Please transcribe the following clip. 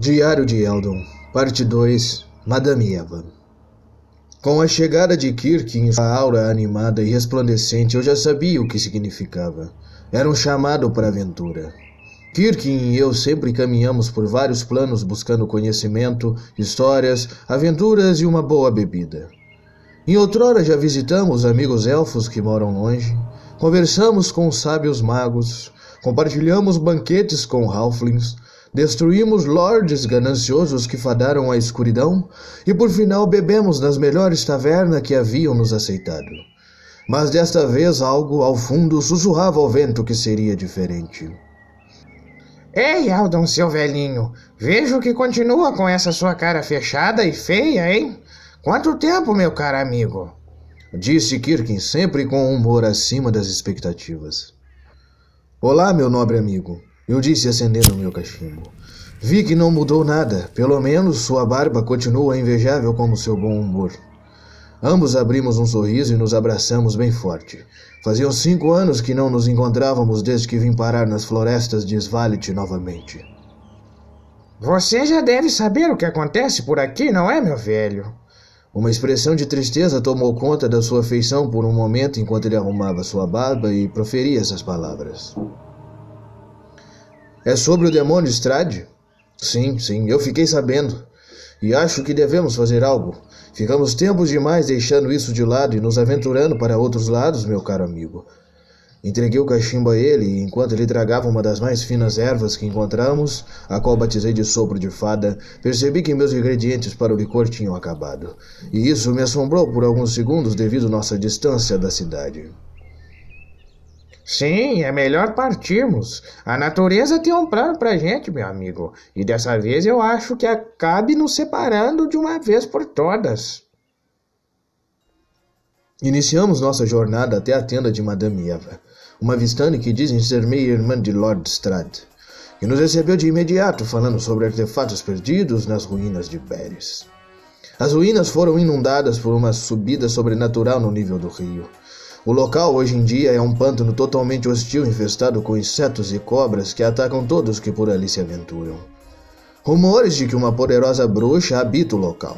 Diário de Eldon, parte 2, Madame Eva. Com a chegada de Kirk em sua aura animada e resplandecente, eu já sabia o que significava. Era um chamado para a aventura. Kirk e eu sempre caminhamos por vários planos buscando conhecimento, histórias, aventuras e uma boa bebida. Em outrora já visitamos amigos elfos que moram longe, conversamos com sábios magos, compartilhamos banquetes com halflings, Destruímos lordes gananciosos que fadaram a escuridão e por final bebemos nas melhores tavernas que haviam nos aceitado. Mas desta vez algo ao fundo sussurrava ao vento que seria diferente. Ei, Aldon, seu velhinho, vejo que continua com essa sua cara fechada e feia, hein? Quanto tempo, meu caro amigo? Disse Kirkin, sempre com um humor acima das expectativas. Olá, meu nobre amigo. Eu disse acendendo meu cachimbo. Vi que não mudou nada, pelo menos sua barba continua invejável como seu bom humor. Ambos abrimos um sorriso e nos abraçamos bem forte. Faziam cinco anos que não nos encontrávamos desde que vim parar nas florestas de Svalit novamente. Você já deve saber o que acontece por aqui, não é, meu velho? Uma expressão de tristeza tomou conta da sua feição por um momento enquanto ele arrumava sua barba e proferia essas palavras. É sobre o demônio Strade? Sim, sim, eu fiquei sabendo. E acho que devemos fazer algo. Ficamos tempos demais deixando isso de lado e nos aventurando para outros lados, meu caro amigo. Entreguei o cachimbo a ele e, enquanto ele tragava uma das mais finas ervas que encontramos, a qual batizei de sopro de fada, percebi que meus ingredientes para o licor tinham acabado. E isso me assombrou por alguns segundos devido à nossa distância da cidade. Sim, é melhor partirmos. A natureza tem um plano pra gente, meu amigo. E dessa vez eu acho que acabe nos separando de uma vez por todas. Iniciamos nossa jornada até a tenda de Madame Eva, uma vistane que dizem ser meia-irmã de Lord Strad, que nos recebeu de imediato falando sobre artefatos perdidos nas ruínas de Pérez. As ruínas foram inundadas por uma subida sobrenatural no nível do rio. O local hoje em dia é um pântano totalmente hostil, infestado com insetos e cobras que atacam todos que por ali se aventuram. Rumores de que uma poderosa bruxa habita o local.